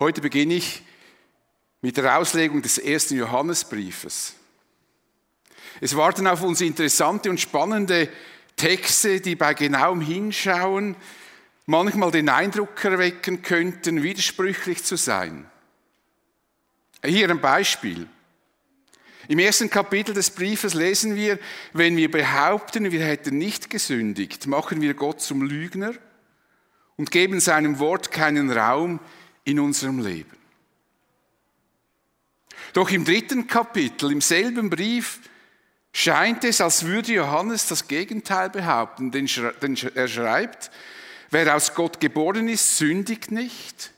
Heute beginne ich mit der Auslegung des ersten Johannesbriefes. Es warten auf uns interessante und spannende Texte, die bei genauem Hinschauen manchmal den Eindruck erwecken könnten, widersprüchlich zu sein. Hier ein Beispiel. Im ersten Kapitel des Briefes lesen wir, wenn wir behaupten, wir hätten nicht gesündigt, machen wir Gott zum Lügner und geben seinem Wort keinen Raum in unserem Leben. Doch im dritten Kapitel, im selben Brief, scheint es, als würde Johannes das Gegenteil behaupten, denn er schreibt, wer aus Gott geboren ist, sündigt nicht,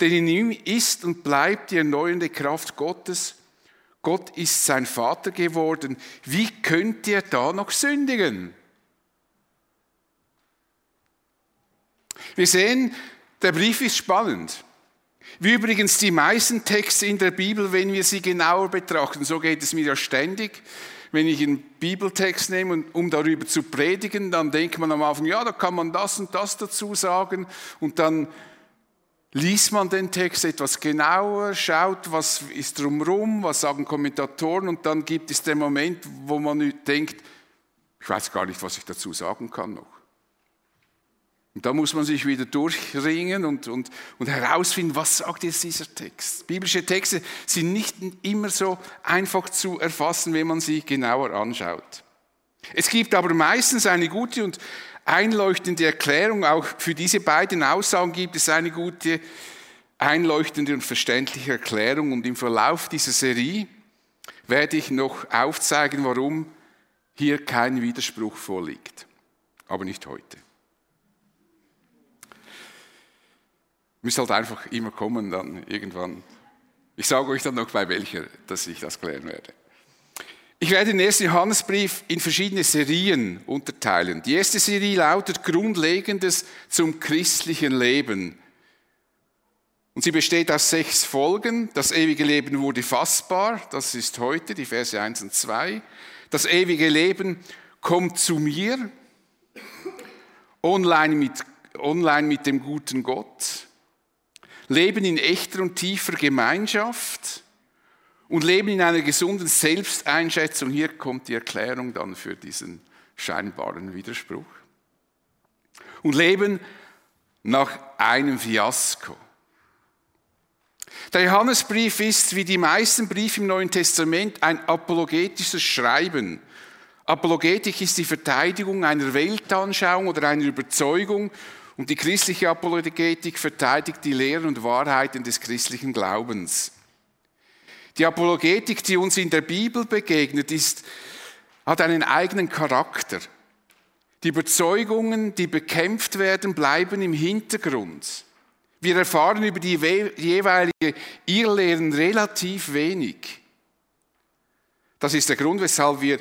denn in ihm ist und bleibt die erneuernde Kraft Gottes. Gott ist sein Vater geworden. Wie könnt ihr da noch sündigen? Wir sehen, der Brief ist spannend. Wie übrigens die meisten Texte in der Bibel, wenn wir sie genauer betrachten. So geht es mir ja ständig. Wenn ich einen Bibeltext nehme, um darüber zu predigen, dann denkt man am Anfang, ja, da kann man das und das dazu sagen. Und dann liest man den Text etwas genauer, schaut, was ist drumherum, was sagen Kommentatoren und dann gibt es den Moment, wo man denkt, ich weiß gar nicht, was ich dazu sagen kann noch. Und da muss man sich wieder durchringen und, und, und herausfinden, was sagt jetzt dieser Text. Biblische Texte sind nicht immer so einfach zu erfassen, wenn man sie genauer anschaut. Es gibt aber meistens eine gute und einleuchtende Erklärung. Auch für diese beiden Aussagen gibt es eine gute, einleuchtende und verständliche Erklärung. Und im Verlauf dieser Serie werde ich noch aufzeigen, warum hier kein Widerspruch vorliegt. Aber nicht heute. Müsst halt einfach immer kommen, dann irgendwann. Ich sage euch dann noch bei welcher, dass ich das klären werde. Ich werde den ersten Johannesbrief in verschiedene Serien unterteilen. Die erste Serie lautet Grundlegendes zum christlichen Leben. Und sie besteht aus sechs Folgen. Das ewige Leben wurde fassbar, das ist heute, die Verse 1 und 2. Das ewige Leben kommt zu mir, online mit, online mit dem guten Gott. Leben in echter und tiefer Gemeinschaft und leben in einer gesunden Selbsteinschätzung. Hier kommt die Erklärung dann für diesen scheinbaren Widerspruch. Und leben nach einem Fiasko. Der Johannesbrief ist, wie die meisten Briefe im Neuen Testament, ein apologetisches Schreiben. Apologetik ist die Verteidigung einer Weltanschauung oder einer Überzeugung und die christliche Apologetik verteidigt die Lehren und Wahrheiten des christlichen Glaubens. Die Apologetik, die uns in der Bibel begegnet, ist, hat einen eigenen Charakter. Die Überzeugungen, die bekämpft werden, bleiben im Hintergrund. Wir erfahren über die jeweilige Irrlehren relativ wenig. Das ist der Grund, weshalb wir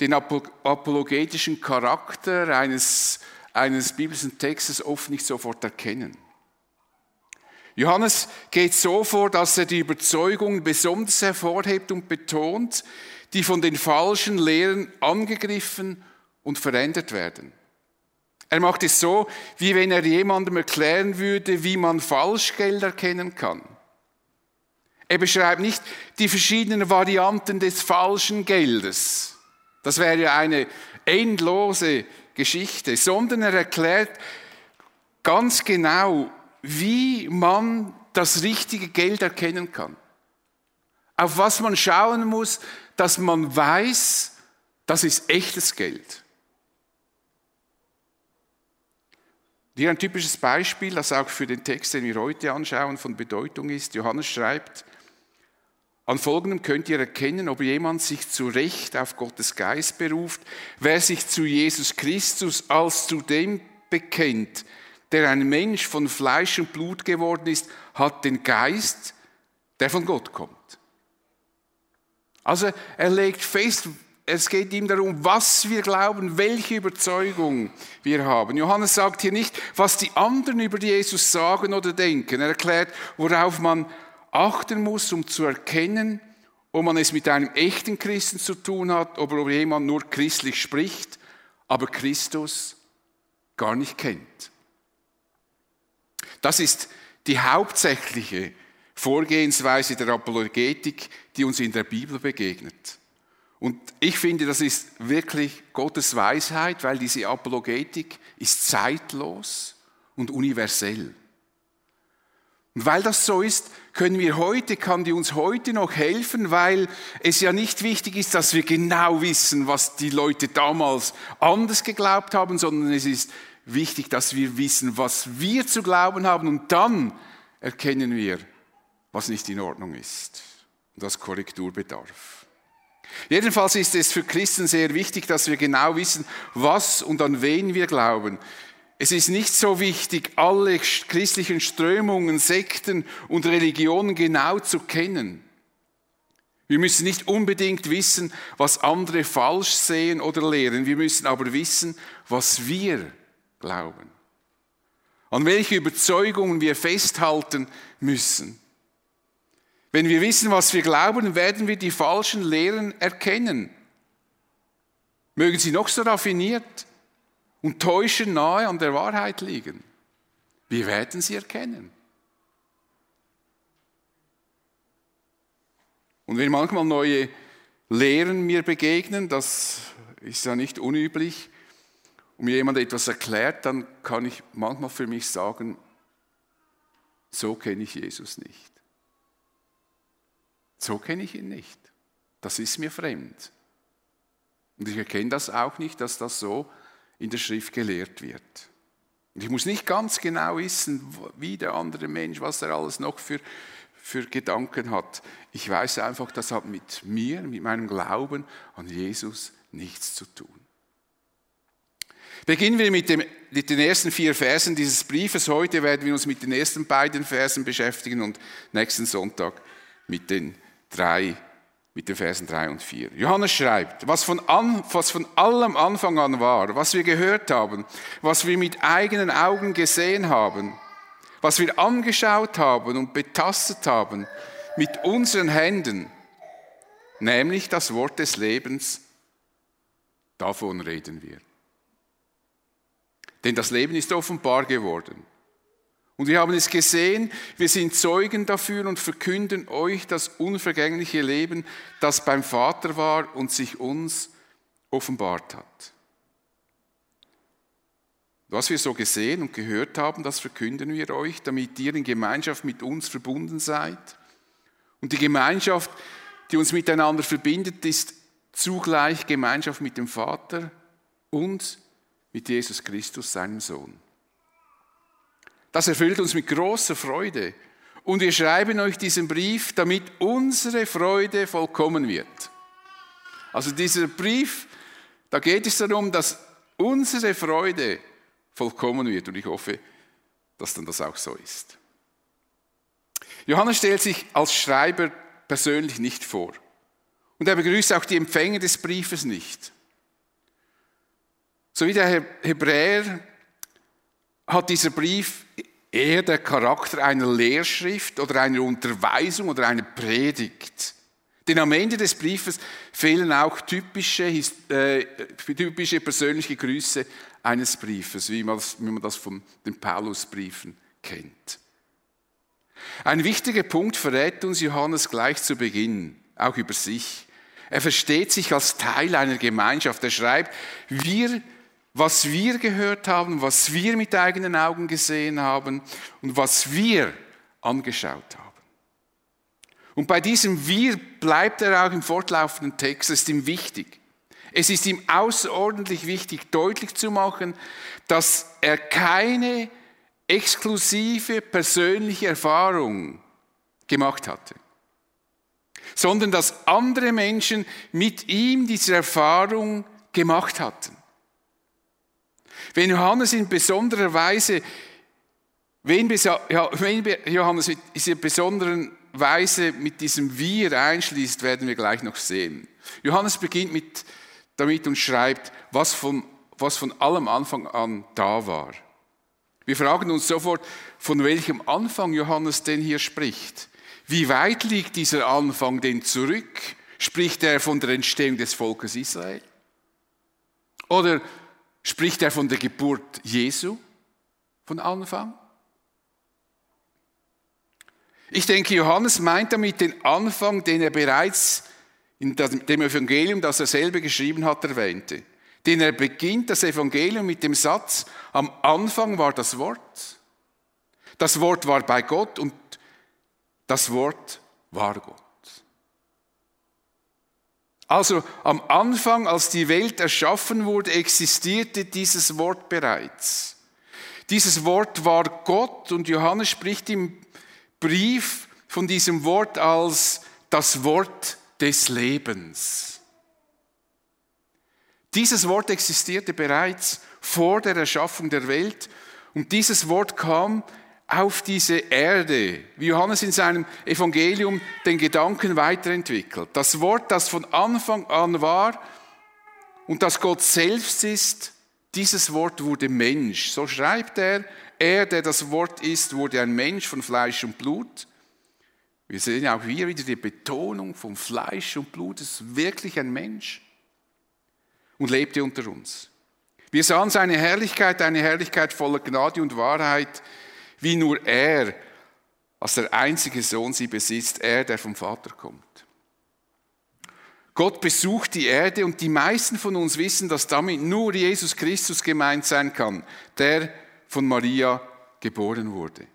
den apologetischen Charakter eines eines biblischen Textes oft nicht sofort erkennen. Johannes geht so vor, dass er die Überzeugung besonders hervorhebt und betont, die von den falschen Lehren angegriffen und verändert werden. Er macht es so, wie wenn er jemandem erklären würde, wie man Falschgeld erkennen kann. Er beschreibt nicht die verschiedenen Varianten des falschen Geldes. Das wäre ja eine endlose Geschichte, sondern er erklärt ganz genau, wie man das richtige Geld erkennen kann. Auf was man schauen muss, dass man weiß, das ist echtes Geld. Hier ein typisches Beispiel, das auch für den Text, den wir heute anschauen, von Bedeutung ist. Johannes schreibt, an folgendem könnt ihr erkennen, ob jemand sich zu Recht auf Gottes Geist beruft, wer sich zu Jesus Christus als zu dem bekennt, der ein Mensch von Fleisch und Blut geworden ist, hat den Geist, der von Gott kommt. Also er legt fest, es geht ihm darum, was wir glauben, welche Überzeugung wir haben. Johannes sagt hier nicht, was die anderen über Jesus sagen oder denken. Er erklärt, worauf man achten muss, um zu erkennen, ob man es mit einem echten Christen zu tun hat ob jemand nur christlich spricht, aber Christus gar nicht kennt. Das ist die hauptsächliche Vorgehensweise der Apologetik, die uns in der Bibel begegnet. Und ich finde, das ist wirklich Gottes Weisheit, weil diese Apologetik ist zeitlos und universell. Und weil das so ist, können wir heute, kann die uns heute noch helfen, weil es ja nicht wichtig ist, dass wir genau wissen, was die Leute damals anders geglaubt haben, sondern es ist wichtig, dass wir wissen, was wir zu glauben haben und dann erkennen wir, was nicht in Ordnung ist und was Korrektur bedarf. Jedenfalls ist es für Christen sehr wichtig, dass wir genau wissen, was und an wen wir glauben. Es ist nicht so wichtig, alle christlichen Strömungen, Sekten und Religionen genau zu kennen. Wir müssen nicht unbedingt wissen, was andere falsch sehen oder lehren. Wir müssen aber wissen, was wir glauben. An welche Überzeugungen wir festhalten müssen. Wenn wir wissen, was wir glauben, werden wir die falschen Lehren erkennen. Mögen sie noch so raffiniert und täuschen nahe an der Wahrheit liegen. Wir werden sie erkennen. Und wenn manchmal neue Lehren mir begegnen, das ist ja nicht unüblich, und mir jemand etwas erklärt, dann kann ich manchmal für mich sagen, so kenne ich Jesus nicht. So kenne ich ihn nicht. Das ist mir fremd. Und ich erkenne das auch nicht, dass das so in der Schrift gelehrt wird. Ich muss nicht ganz genau wissen, wie der andere Mensch, was er alles noch für, für Gedanken hat. Ich weiß einfach, das hat mit mir, mit meinem Glauben an Jesus nichts zu tun. Beginnen wir mit, dem, mit, den ersten vier Versen dieses Briefes. Heute werden wir uns mit den ersten beiden Versen beschäftigen und nächsten Sonntag mit den drei mit den Versen 3 und 4. Johannes schreibt, was von, an, was von allem Anfang an war, was wir gehört haben, was wir mit eigenen Augen gesehen haben, was wir angeschaut haben und betastet haben mit unseren Händen, nämlich das Wort des Lebens, davon reden wir. Denn das Leben ist offenbar geworden. Und wir haben es gesehen, wir sind Zeugen dafür und verkünden euch das unvergängliche Leben, das beim Vater war und sich uns offenbart hat. Was wir so gesehen und gehört haben, das verkünden wir euch, damit ihr in Gemeinschaft mit uns verbunden seid. Und die Gemeinschaft, die uns miteinander verbindet, ist zugleich Gemeinschaft mit dem Vater und mit Jesus Christus, seinem Sohn. Das erfüllt uns mit großer Freude. Und wir schreiben euch diesen Brief, damit unsere Freude vollkommen wird. Also dieser Brief, da geht es darum, dass unsere Freude vollkommen wird. Und ich hoffe, dass dann das auch so ist. Johannes stellt sich als Schreiber persönlich nicht vor. Und er begrüßt auch die Empfänger des Briefes nicht. So wie der Hebräer hat dieser Brief eher der Charakter einer Lehrschrift oder einer Unterweisung oder einer Predigt. Denn am Ende des Briefes fehlen auch typische, äh, typische persönliche Grüße eines Briefes, wie man das, wie man das von den Paulusbriefen kennt. Ein wichtiger Punkt verrät uns Johannes gleich zu Beginn, auch über sich. Er versteht sich als Teil einer Gemeinschaft. Er schreibt, wir was wir gehört haben, was wir mit eigenen Augen gesehen haben und was wir angeschaut haben. Und bei diesem Wir bleibt er auch im fortlaufenden Text, es ist ihm wichtig. Es ist ihm außerordentlich wichtig, deutlich zu machen, dass er keine exklusive persönliche Erfahrung gemacht hatte, sondern dass andere Menschen mit ihm diese Erfahrung gemacht hatten. Wenn Johannes in besonderer Weise, wenn Johannes in dieser Weise mit diesem Wir einschließt, werden wir gleich noch sehen. Johannes beginnt mit, damit und schreibt, was von, was von allem Anfang an da war. Wir fragen uns sofort, von welchem Anfang Johannes denn hier spricht. Wie weit liegt dieser Anfang denn zurück? Spricht er von der Entstehung des Volkes Israel? Oder Spricht er von der Geburt Jesu von Anfang? Ich denke, Johannes meint damit den Anfang, den er bereits in dem Evangelium, das er selber geschrieben hat, erwähnte. Denn er beginnt das Evangelium mit dem Satz, am Anfang war das Wort. Das Wort war bei Gott und das Wort war Gott. Also am Anfang, als die Welt erschaffen wurde, existierte dieses Wort bereits. Dieses Wort war Gott und Johannes spricht im Brief von diesem Wort als das Wort des Lebens. Dieses Wort existierte bereits vor der Erschaffung der Welt und dieses Wort kam auf diese Erde, wie Johannes in seinem Evangelium den Gedanken weiterentwickelt. Das Wort, das von Anfang an war und das Gott selbst ist, dieses Wort wurde Mensch. So schreibt er, er, der das Wort ist, wurde ein Mensch von Fleisch und Blut. Wir sehen auch hier wieder die Betonung von Fleisch und Blut, es ist wirklich ein Mensch und lebte unter uns. Wir sahen seine Herrlichkeit, eine Herrlichkeit voller Gnade und Wahrheit, wie nur er als der einzige Sohn sie besitzt, er, der vom Vater kommt. Gott besucht die Erde und die meisten von uns wissen, dass damit nur Jesus Christus gemeint sein kann, der von Maria geboren wurde.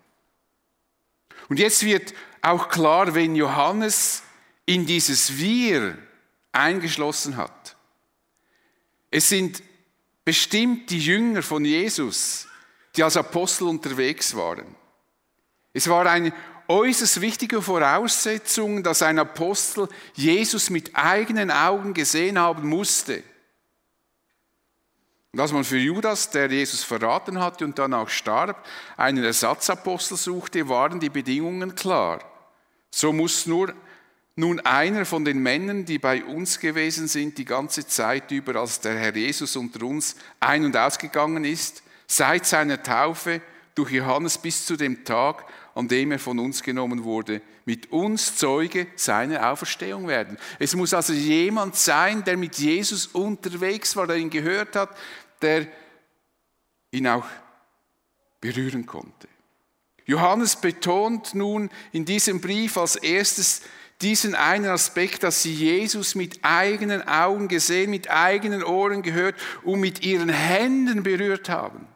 Und jetzt wird auch klar, wenn Johannes in dieses Wir eingeschlossen hat. Es sind bestimmt die Jünger von Jesus, die als Apostel unterwegs waren. Es war eine äußerst wichtige Voraussetzung, dass ein Apostel Jesus mit eigenen Augen gesehen haben musste. Und als man für Judas, der Jesus verraten hatte und dann auch starb, einen Ersatzapostel suchte, waren die Bedingungen klar. So muss nur nun einer von den Männern, die bei uns gewesen sind, die ganze Zeit über, als der Herr Jesus unter uns ein- und ausgegangen ist, seit seiner Taufe durch Johannes bis zu dem Tag, an dem er von uns genommen wurde, mit uns Zeuge seiner Auferstehung werden. Es muss also jemand sein, der mit Jesus unterwegs war, der ihn gehört hat, der ihn auch berühren konnte. Johannes betont nun in diesem Brief als erstes diesen einen Aspekt, dass sie Jesus mit eigenen Augen gesehen, mit eigenen Ohren gehört und mit ihren Händen berührt haben.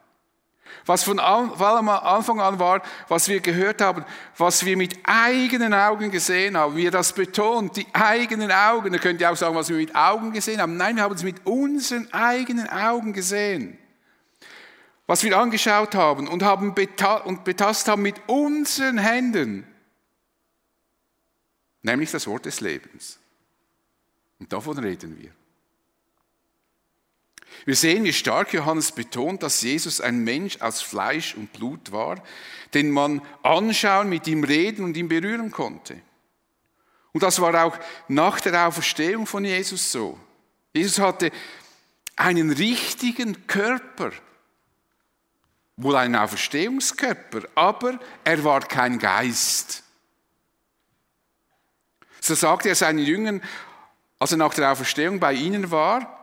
Was von Anfang an war, was wir gehört haben, was wir mit eigenen Augen gesehen haben, wie er das betont, die eigenen Augen. Da könnt ihr auch sagen, was wir mit Augen gesehen haben. Nein, wir haben es mit unseren eigenen Augen gesehen. Was wir angeschaut haben und, haben und betastet haben mit unseren Händen. Nämlich das Wort des Lebens. Und davon reden wir. Wir sehen, wie stark Johannes betont, dass Jesus ein Mensch aus Fleisch und Blut war, den man anschauen, mit ihm reden und ihn berühren konnte. Und das war auch nach der Auferstehung von Jesus so. Jesus hatte einen richtigen Körper, wohl einen Auferstehungskörper, aber er war kein Geist. So sagte er seinen Jüngern, als er nach der Auferstehung bei ihnen war,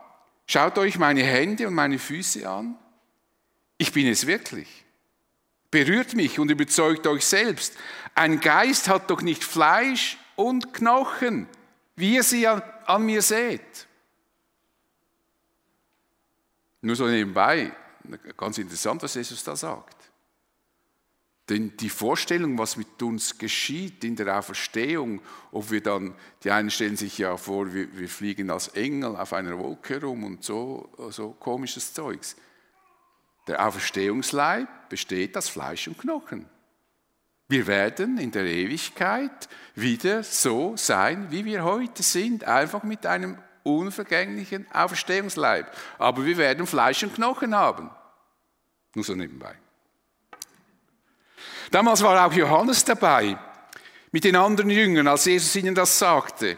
Schaut euch meine Hände und meine Füße an. Ich bin es wirklich. Berührt mich und überzeugt euch selbst. Ein Geist hat doch nicht Fleisch und Knochen, wie ihr sie an, an mir seht. Nur so nebenbei, ganz interessant, was Jesus da sagt. Denn die Vorstellung, was mit uns geschieht in der Auferstehung, ob wir dann, die einen stellen sich ja vor, wir, wir fliegen als Engel auf einer Wolke herum und so, so komisches Zeugs. Der Auferstehungsleib besteht aus Fleisch und Knochen. Wir werden in der Ewigkeit wieder so sein, wie wir heute sind, einfach mit einem unvergänglichen Auferstehungsleib. Aber wir werden Fleisch und Knochen haben. Nur so nebenbei. Damals war auch Johannes dabei mit den anderen Jüngern, als Jesus ihnen das sagte.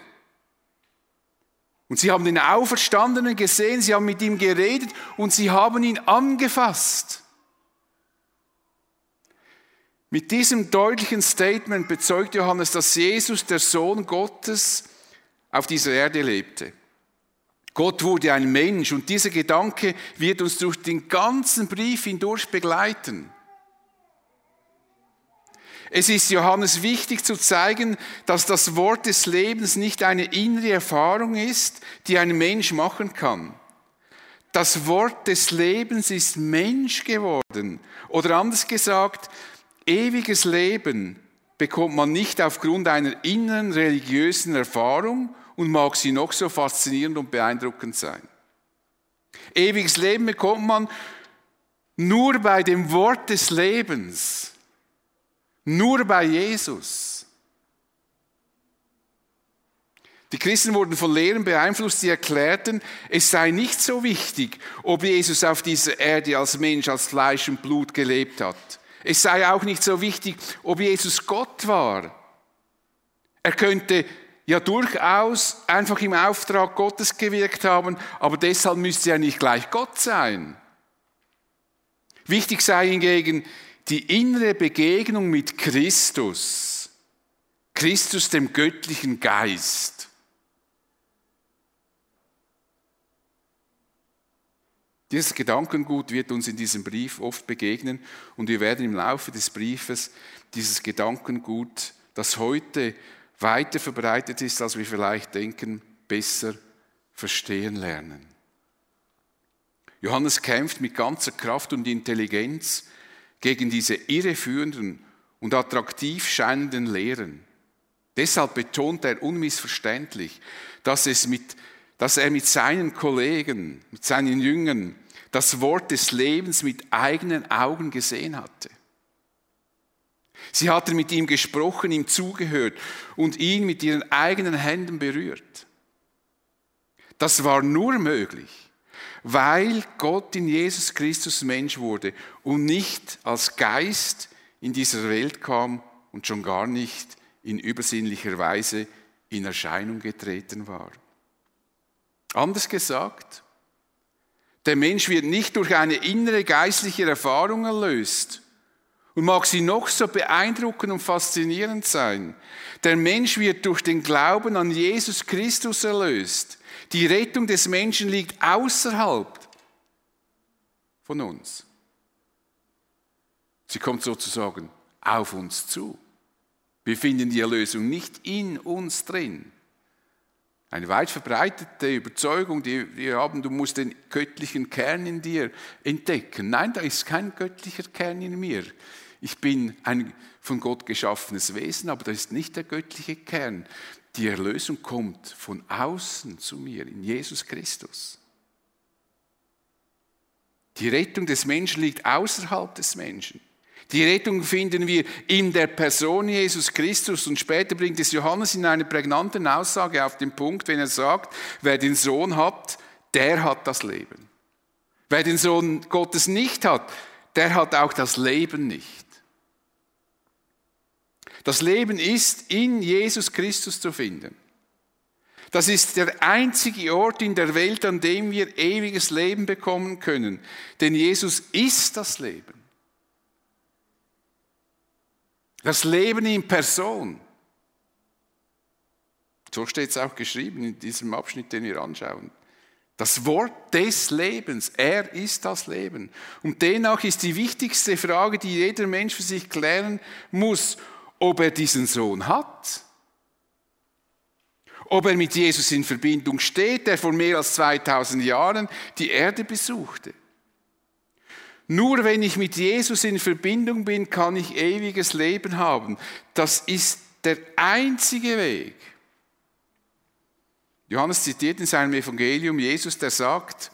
Und sie haben den Auferstandenen gesehen, sie haben mit ihm geredet und sie haben ihn angefasst. Mit diesem deutlichen Statement bezeugt Johannes, dass Jesus, der Sohn Gottes, auf dieser Erde lebte. Gott wurde ein Mensch und dieser Gedanke wird uns durch den ganzen Brief hindurch begleiten. Es ist Johannes wichtig zu zeigen, dass das Wort des Lebens nicht eine innere Erfahrung ist, die ein Mensch machen kann. Das Wort des Lebens ist Mensch geworden. Oder anders gesagt, ewiges Leben bekommt man nicht aufgrund einer inneren religiösen Erfahrung und mag sie noch so faszinierend und beeindruckend sein. Ewiges Leben bekommt man nur bei dem Wort des Lebens, nur bei Jesus. Die Christen wurden von Lehren beeinflusst, die erklärten, es sei nicht so wichtig, ob Jesus auf dieser Erde als Mensch, als Fleisch und Blut gelebt hat. Es sei auch nicht so wichtig, ob Jesus Gott war. Er könnte ja durchaus einfach im Auftrag Gottes gewirkt haben, aber deshalb müsste er nicht gleich Gott sein. Wichtig sei hingegen die innere Begegnung mit Christus, Christus dem göttlichen Geist. Dieses Gedankengut wird uns in diesem Brief oft begegnen und wir werden im Laufe des Briefes dieses Gedankengut, das heute weiter verbreitet ist, als wir vielleicht denken, besser verstehen lernen. Johannes kämpft mit ganzer Kraft und Intelligenz gegen diese irreführenden und attraktiv scheinenden Lehren. Deshalb betont er unmissverständlich, dass, es mit, dass er mit seinen Kollegen, mit seinen Jüngern das Wort des Lebens mit eigenen Augen gesehen hatte. Sie hatten mit ihm gesprochen, ihm zugehört und ihn mit ihren eigenen Händen berührt. Das war nur möglich, weil Gott in Jesus Christus Mensch wurde und nicht als Geist in dieser Welt kam und schon gar nicht in übersinnlicher Weise in Erscheinung getreten war. Anders gesagt, der Mensch wird nicht durch eine innere geistliche Erfahrung erlöst und mag sie noch so beeindruckend und faszinierend sein. Der Mensch wird durch den Glauben an Jesus Christus erlöst. Die Rettung des Menschen liegt außerhalb von uns. Sie kommt sozusagen auf uns zu. Wir finden die Erlösung nicht in uns drin. Eine weit verbreitete Überzeugung, die wir haben, du musst den göttlichen Kern in dir entdecken. Nein, da ist kein göttlicher Kern in mir. Ich bin ein von Gott geschaffenes Wesen, aber das ist nicht der göttliche Kern. Die Erlösung kommt von außen zu mir, in Jesus Christus. Die Rettung des Menschen liegt außerhalb des Menschen. Die Rettung finden wir in der Person Jesus Christus und später bringt es Johannes in einer prägnanten Aussage auf den Punkt, wenn er sagt, wer den Sohn hat, der hat das Leben. Wer den Sohn Gottes nicht hat, der hat auch das Leben nicht. Das Leben ist in Jesus Christus zu finden. Das ist der einzige Ort in der Welt, an dem wir ewiges Leben bekommen können. Denn Jesus ist das Leben. Das Leben in Person. So steht es auch geschrieben in diesem Abschnitt, den wir anschauen. Das Wort des Lebens, er ist das Leben. Und demnach ist die wichtigste Frage, die jeder Mensch für sich klären muss, ob er diesen Sohn hat. Ob er mit Jesus in Verbindung steht, der vor mehr als 2000 Jahren die Erde besuchte. Nur wenn ich mit Jesus in Verbindung bin, kann ich ewiges Leben haben. Das ist der einzige Weg. Johannes zitiert in seinem Evangelium Jesus, der sagt,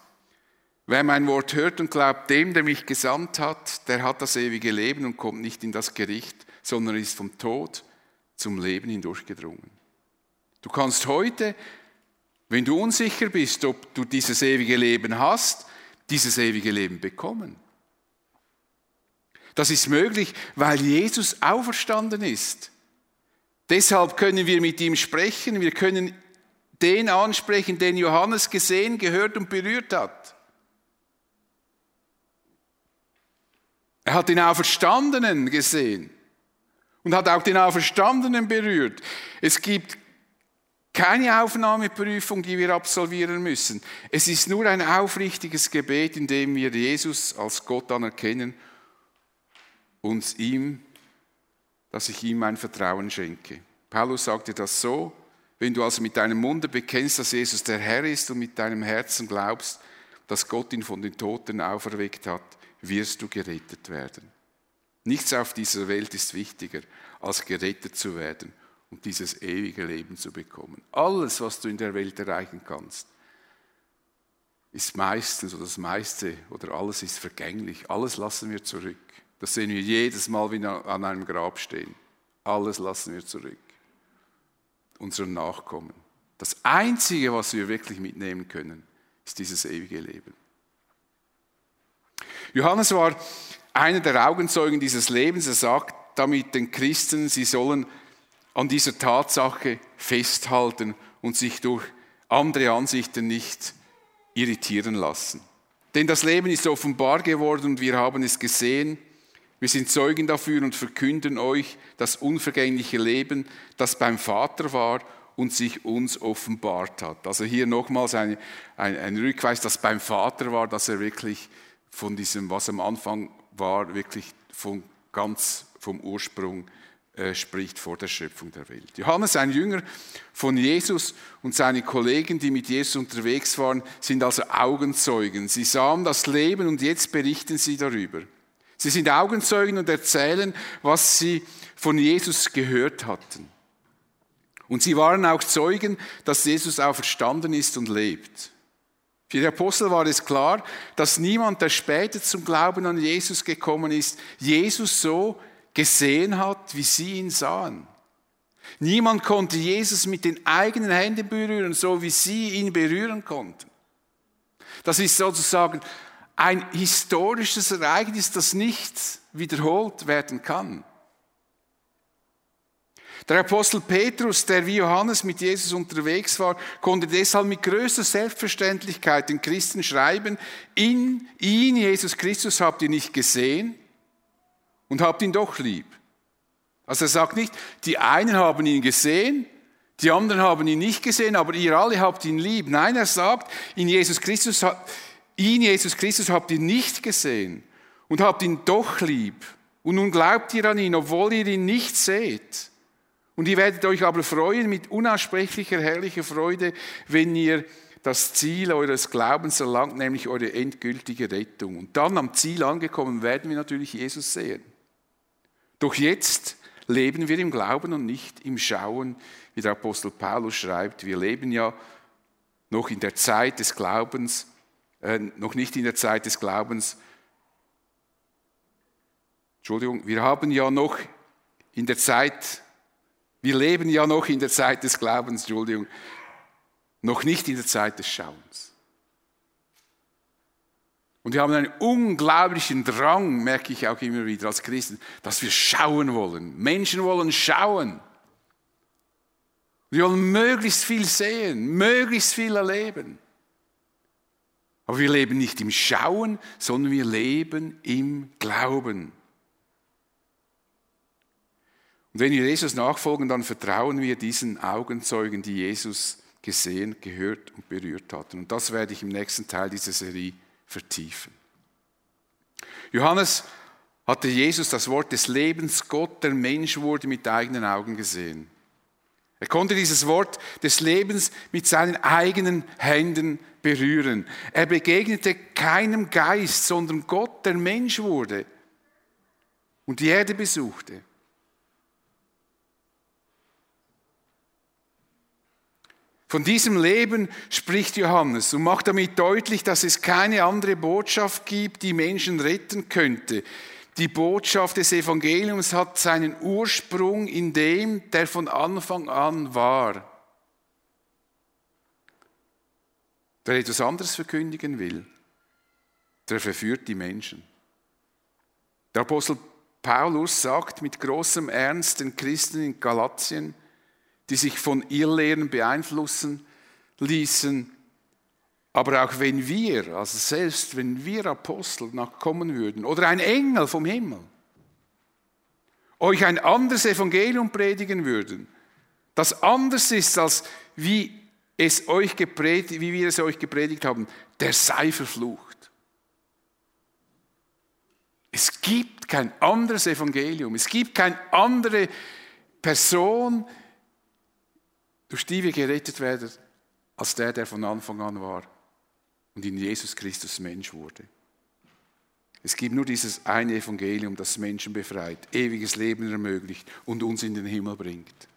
wer mein Wort hört und glaubt dem, der mich gesandt hat, der hat das ewige Leben und kommt nicht in das Gericht, sondern ist vom Tod zum Leben hindurchgedrungen. Du kannst heute, wenn du unsicher bist, ob du dieses ewige Leben hast, dieses ewige Leben bekommen. Das ist möglich, weil Jesus auferstanden ist. Deshalb können wir mit ihm sprechen, wir können den ansprechen, den Johannes gesehen, gehört und berührt hat. Er hat den Auferstandenen gesehen und hat auch den Auferstandenen berührt. Es gibt keine Aufnahmeprüfung, die wir absolvieren müssen. Es ist nur ein aufrichtiges Gebet, in dem wir Jesus als Gott anerkennen uns ihm dass ich ihm mein Vertrauen schenke. Paulus sagte das so, wenn du also mit deinem Munde bekennst, dass Jesus der Herr ist und mit deinem Herzen glaubst, dass Gott ihn von den Toten auferweckt hat, wirst du gerettet werden. Nichts auf dieser Welt ist wichtiger, als gerettet zu werden und dieses ewige Leben zu bekommen. Alles, was du in der Welt erreichen kannst, ist meistens oder das meiste oder alles ist vergänglich. Alles lassen wir zurück. Das sehen wir jedes Mal, wenn wir an einem Grab stehen. Alles lassen wir zurück. Unseren Nachkommen. Das Einzige, was wir wirklich mitnehmen können, ist dieses ewige Leben. Johannes war einer der Augenzeugen dieses Lebens. Er sagt damit den Christen, sie sollen an dieser Tatsache festhalten und sich durch andere Ansichten nicht irritieren lassen. Denn das Leben ist offenbar geworden und wir haben es gesehen. Wir sind Zeugen dafür und verkünden euch das unvergängliche Leben, das beim Vater war und sich uns offenbart hat. Also hier nochmals ein, ein, ein Rückweis, das beim Vater war, dass er wirklich von diesem, was am Anfang war, wirklich von ganz vom Ursprung äh, spricht vor der Schöpfung der Welt. Johannes, ein Jünger von Jesus und seine Kollegen, die mit Jesus unterwegs waren, sind also Augenzeugen. Sie sahen das Leben und jetzt berichten sie darüber. Sie sind Augenzeugen und erzählen, was sie von Jesus gehört hatten. Und sie waren auch Zeugen, dass Jesus auferstanden ist und lebt. Für die Apostel war es klar, dass niemand, der später zum Glauben an Jesus gekommen ist, Jesus so gesehen hat, wie sie ihn sahen. Niemand konnte Jesus mit den eigenen Händen berühren, so wie sie ihn berühren konnten. Das ist sozusagen ein historisches Ereignis, das nicht wiederholt werden kann. Der Apostel Petrus, der wie Johannes mit Jesus unterwegs war, konnte deshalb mit größter Selbstverständlichkeit den Christen schreiben, in ihn, Jesus Christus, habt ihr nicht gesehen und habt ihn doch lieb. Also er sagt nicht, die einen haben ihn gesehen, die anderen haben ihn nicht gesehen, aber ihr alle habt ihn lieb. Nein, er sagt, in Jesus Christus, ihn, Jesus Christus, habt ihr nicht gesehen und habt ihn doch lieb. Und nun glaubt ihr an ihn, obwohl ihr ihn nicht seht. Und ihr werdet euch aber freuen mit unaussprechlicher, herrlicher Freude, wenn ihr das Ziel eures Glaubens erlangt, nämlich eure endgültige Rettung. Und dann am Ziel angekommen werden wir natürlich Jesus sehen. Doch jetzt leben wir im Glauben und nicht im Schauen, wie der Apostel Paulus schreibt. Wir leben ja noch in der Zeit des Glaubens, äh, noch nicht in der Zeit des Glaubens. Entschuldigung, wir haben ja noch in der Zeit wir leben ja noch in der Zeit des Glaubens, Entschuldigung, noch nicht in der Zeit des Schauens. Und wir haben einen unglaublichen Drang, merke ich auch immer wieder als Christen, dass wir schauen wollen. Menschen wollen schauen. Wir wollen möglichst viel sehen, möglichst viel erleben. Aber wir leben nicht im Schauen, sondern wir leben im Glauben. Und wenn wir Jesus nachfolgen, dann vertrauen wir diesen Augenzeugen, die Jesus gesehen, gehört und berührt hatten. Und das werde ich im nächsten Teil dieser Serie vertiefen. Johannes hatte Jesus das Wort des Lebens, Gott, der Mensch wurde, mit eigenen Augen gesehen. Er konnte dieses Wort des Lebens mit seinen eigenen Händen berühren. Er begegnete keinem Geist, sondern Gott, der Mensch wurde und die Erde besuchte. Von diesem Leben spricht Johannes und macht damit deutlich, dass es keine andere Botschaft gibt, die Menschen retten könnte. Die Botschaft des Evangeliums hat seinen Ursprung in dem, der von Anfang an war. Der etwas anderes verkündigen will, der verführt die Menschen. Der Apostel Paulus sagt mit großem Ernst den Christen in Galatien, die sich von ihr Lehren beeinflussen ließen. Aber auch wenn wir, also selbst wenn wir Apostel nachkommen würden oder ein Engel vom Himmel, euch ein anderes Evangelium predigen würden, das anders ist als wie, es euch gepredigt, wie wir es euch gepredigt haben, der sei verflucht. Es gibt kein anderes Evangelium. Es gibt keine andere Person, durch die wir gerettet werden, als der, der von Anfang an war und in Jesus Christus Mensch wurde. Es gibt nur dieses eine Evangelium, das Menschen befreit, ewiges Leben ermöglicht und uns in den Himmel bringt.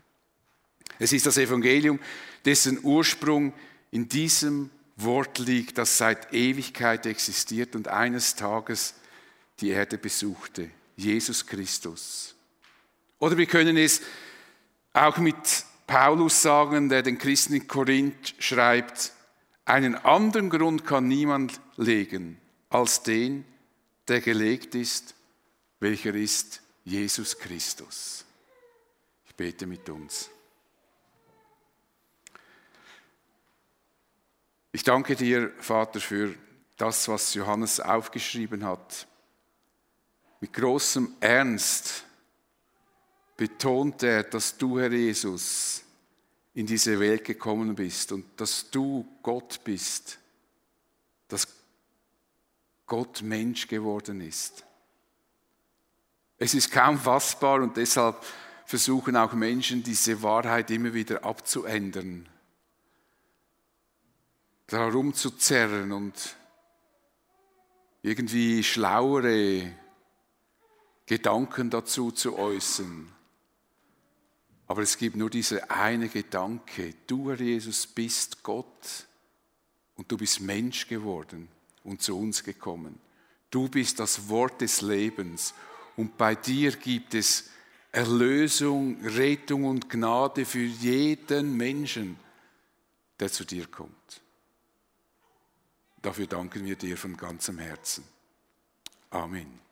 Es ist das Evangelium, dessen Ursprung in diesem Wort liegt, das seit Ewigkeit existiert und eines Tages die Erde besuchte, Jesus Christus. Oder wir können es auch mit Paulus sagen, der den Christen in Korinth schreibt, einen anderen Grund kann niemand legen als den, der gelegt ist, welcher ist Jesus Christus. Ich bete mit uns. Ich danke dir, Vater, für das, was Johannes aufgeschrieben hat. Mit großem Ernst betont er, dass du, Herr Jesus, in diese Welt gekommen bist und dass du Gott bist, dass Gott Mensch geworden ist. Es ist kaum fassbar und deshalb versuchen auch Menschen, diese Wahrheit immer wieder abzuändern, darum zu zerren und irgendwie schlauere Gedanken dazu zu äußern. Aber es gibt nur diese eine Gedanke, du, Herr Jesus, bist Gott und du bist Mensch geworden und zu uns gekommen. Du bist das Wort des Lebens und bei dir gibt es Erlösung, Rettung und Gnade für jeden Menschen, der zu dir kommt. Dafür danken wir dir von ganzem Herzen. Amen.